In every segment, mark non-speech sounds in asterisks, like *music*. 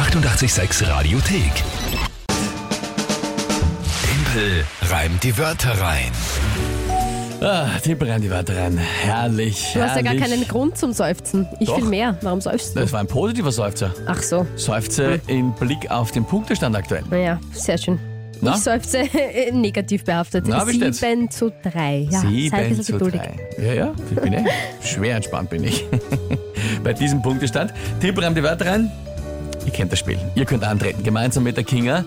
886 Radiothek. Tempel reimt die Wörter rein. Ah, Tippel rein die Wörter rein. Herrlich. Du hast ja gar herrlich. keinen Grund zum Seufzen. Ich Doch. viel mehr. Warum seufzt du? Das war ein positiver Seufzer. Ach so. Seufze im Blick auf den Punktestand aktuell. Naja, sehr schön. Na? Ich seufze äh, negativ behaftet. Na, wie steht's? 7 zu 3. Ja, sei ein Sieben bisschen zu geduldig. drei. Ja, ja, ich bin eh schwer entspannt bin ich. *laughs* Bei diesem Punktestand. Tippel rein die Wörter rein. Ihr kennt das Spiel. Ihr könnt antreten, gemeinsam mit der Kinga.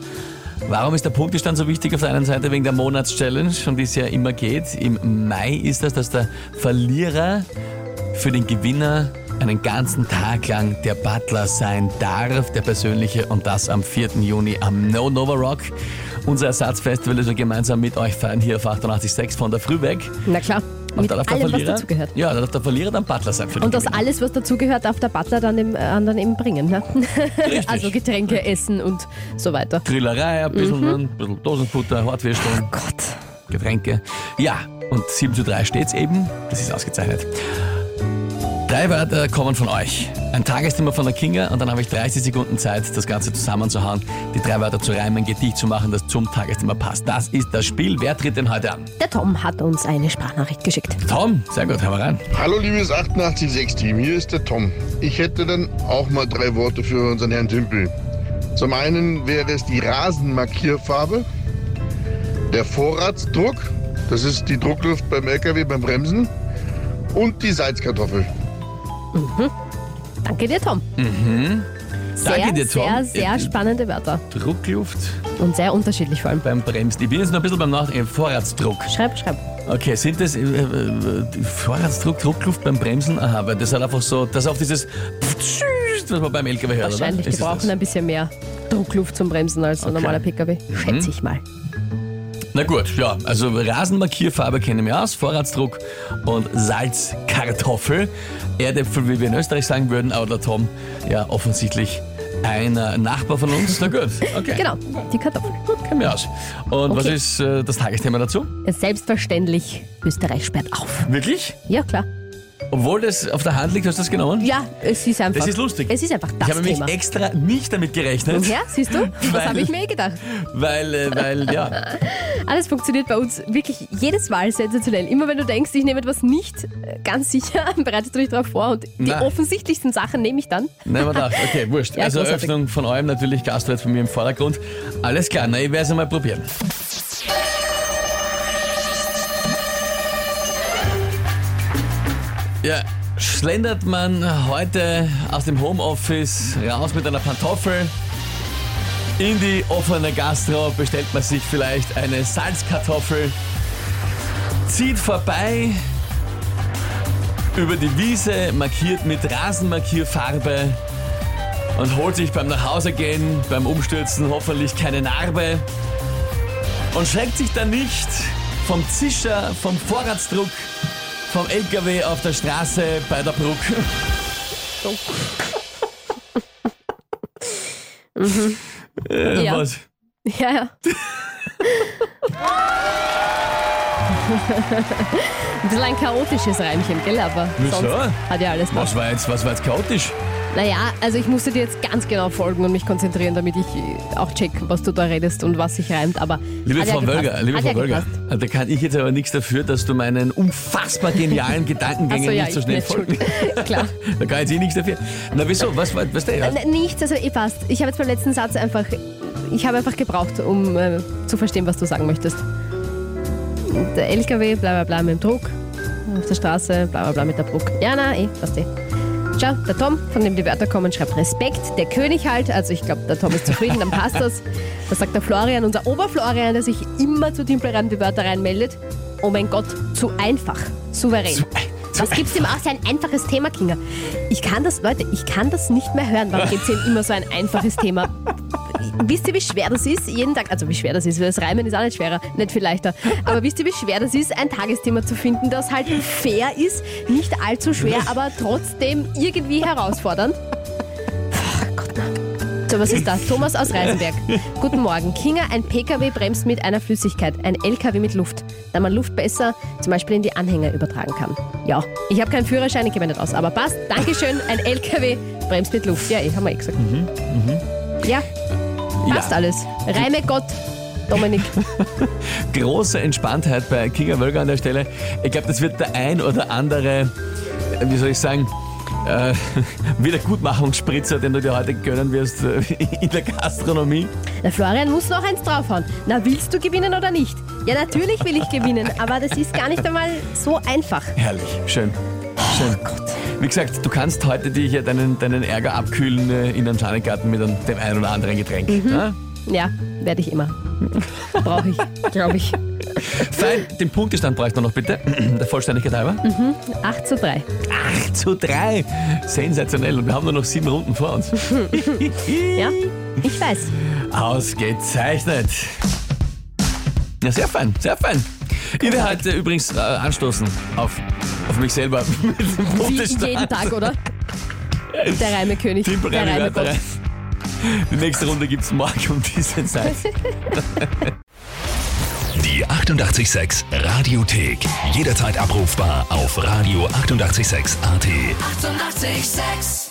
Warum ist der Punktestand so wichtig? Auf der einen Seite wegen der Monatschallenge, um die es ja immer geht. Im Mai ist das, dass der Verlierer für den Gewinner einen ganzen Tag lang der Butler sein darf, der persönliche, und das am 4. Juni am No Nova Rock. Unser Ersatzfestival, das wir gemeinsam mit euch feiern, hier auf 88.6 von der Früh weg. Na klar. Und Mit da darf der allem, was Verlierer, dazugehört. Ja, da darf der Verlierer dann Butler sein für den Und das Gewinner. alles, was dazugehört, darf der Butler dann dem äh, anderen eben bringen. Ne? Richtig. *laughs* Also Getränke, Essen und so weiter. Grillerei, ein bisschen, Mhm. ein bisschen Dosenfutter, Hartwürsteln, Gott. Getränke. Ja, und 7 zu 3 steht's eben. Das ist ausgezeichnet. Drei Wörter kommen von euch. Ein Tagesthema von der Kinga und dann habe ich 30 Sekunden Zeit, das Ganze zusammenzuhauen, die drei Wörter zu reimen, ein Gedicht zu machen, das zum Tagesthema passt. Das ist das Spiel. Wer tritt denn heute an? Der Tom hat uns eine Sprachnachricht geschickt. Tom, sehr gut, hör mal rein. Hallo liebes 886-Team, hier ist der Tom. Ich hätte dann auch mal drei Worte für unseren Herrn Tümpel. Zum einen wäre es die Rasenmarkierfarbe, der Vorratsdruck, das ist die Druckluft beim LKW beim Bremsen und die Salzkartoffel. Danke dir, Tom. Sehr, Danke dir, Tom. sehr, sehr Äh, spannende Wörter. Druckluft Und sehr unterschiedlich vor allem. beim Bremsen. Ich bin jetzt noch ein bisschen beim Nachdenken. Vorratsdruck. Schreib, schreib. Okay, sind das äh, äh, Vorratsdruck, Druckluft beim Bremsen? Aha, weil das hat einfach so, das auf dieses was man beim LKW hört, Wahrscheinlich, oder? Die brauchen ein bisschen mehr Druckluft zum Bremsen als ein Okay. normaler PKW. Mhm. Schätze ich mal. Na gut, ja, also Rasenmarkierfarbe kenne ich mir aus, Vorratsdruck und Salzkartoffel. Erdäpfel, wie wir in Österreich sagen würden, aber der Tom, ja, offensichtlich ein Nachbar von uns. Na gut, okay. Genau, die Kartoffel. Gut, kennen wir aus. Und was Okay. ist äh, das Tagesthema dazu? Selbstverständlich, Österreich sperrt auf. Wirklich? Ja, klar. Obwohl das auf der Hand liegt, hast du das genommen? Ja, es ist einfach. Das ist lustig. Es ist einfach Ich das habe nämlich Thema. extra nicht damit gerechnet, Ja, siehst du? *laughs* Weil- Das habe ich mir eh gedacht. weil, äh, weil, ja, *laughs* Alles funktioniert bei uns wirklich jedes Mal sensationell. Immer wenn du denkst, ich nehme etwas nicht äh, ganz sicher, *laughs* bereitest du dich darauf vor und die Na. offensichtlichsten Sachen nehme ich dann. nein, man dachte, okay, wurscht. Ja, also großartig. Öffnung von eurem natürlich, jetzt von mir im Vordergrund. Alles klar, na, ich werde es einmal probieren. Ja, schlendert man heute aus dem Homeoffice raus mit einer Pantoffel in die offene Gastro, bestellt man sich vielleicht eine Salzkartoffel, zieht vorbei über die Wiese, markiert mit Rasenmarkierfarbe und holt sich beim Nachhausegehen, beim Umstürzen hoffentlich keine Narbe und schreckt sich dann nicht vom Zischer, vom Vorratsdruck, vom LKW auf der Straße bei der Bruck. Äh, Ja. Was? Ja, ja. ein bisschen ein chaotisches Reimchen, gell? Aber Wieso? sonst hat ja alles was. war jetzt, was war jetzt chaotisch? Naja, also ich musste dir jetzt ganz genau folgen und mich konzentrieren, damit ich äh, auch check, was du da redest und was sich reimt. Aber Liebe ja Frau. Wölger, liebe hat Frau ja Wölger, gepasst. da kann ich jetzt aber nichts dafür, dass du meinen unfassbar genialen Gedankengängen so, ja, nicht so ich schnell folgen. schuld. *laughs* Klar. Da kann jetzt eh nichts dafür. Na wieso? Was war, was der? Äh, Nichts, also eh passt. Ich habe jetzt beim letzten Satz einfach, ich habe einfach gebraucht, um äh, zu verstehen, was du sagen möchtest. Der LKW, bla bla bla mit dem Druck, auf der Straße, bla bla bla mit der Bruck. Ja, na, eh, passt eh. Schau, der Tom, von dem die Wörter kommen, schreibt Respekt, der König halt. Also ich glaube, der Tom ist zufrieden, dann passt das. Das sagt der Florian, unser Oberflorian, der sich immer zu Timpelreim die Wörter reinmeldet. Oh mein Gott, zu einfach, souverän. Zu zu Was gibt's ihm auch so ein einfaches Thema, Kinga? Ich kann das, Leute, ich kann das nicht mehr hören. Warum gibt's ihm immer so ein einfaches Thema? Wisst ihr, wie schwer das ist, jeden Tag, also wie schwer das ist, weil das Reimen ist auch nicht schwerer, nicht viel leichter, aber wisst ihr, wie schwer das ist, ein Tagesthema zu finden, das halt fair ist, nicht allzu schwer, aber trotzdem irgendwie herausfordernd? Ach Gott, na. So, was ist das? Thomas aus Reisenberg. Guten Morgen. Kinga, ein PKW bremst mit einer Flüssigkeit, ein LKW mit Luft, da man Luft besser zum Beispiel in die Anhänger übertragen kann. Ja, ich habe keinen Führerschein, ich kenne mich nicht aus, aber passt. Dankeschön, ein LKW bremst mit Luft. Ja, eh, haben wir eh gesagt. Ja, passt Ja. alles. Reime Gott, Dominik. *laughs* Große Entspanntheit bei Kinga Wölger an der Stelle. Ich glaube, das wird der ein oder andere, äh, wie soll ich sagen, äh, *laughs* Wiedergutmachungsspritzer, den du dir heute gönnen wirst äh, *laughs* in der Gastronomie. Der Florian muss noch eins draufhauen. Na, willst du gewinnen oder nicht? Ja, natürlich will ich gewinnen, aber das ist gar nicht einmal so einfach. Herrlich, schön. Schön. Wie gesagt, du kannst heute dich ja deinen, deinen Ärger abkühlen äh, in einem Schanigarten mit einem, dem einen oder anderen Getränk. Ja? Ja, werde ich immer. Brauche ich, glaube ich. Fein, den Punktestand brauchst du noch bitte, *clears throat* der Vollständigkeit halber. 8 zu 3. 8 zu 3. Sensationell. Und wir haben nur noch sieben Runden vor uns. *laughs* Ja, ich weiß. Ausgezeichnet. Ja, sehr fein, sehr fein. Ich werde heute übrigens äh, anstoßen auf, auf mich selber. *laughs* mit dem Wie jeden Tag, oder? Der Reimekönig. Der Reimegott. Rein. Die nächste Runde gibt es morgen um diese Zeit. *laughs* Die 886 Radiothek. Jederzeit abrufbar auf radio886.at. 886! 886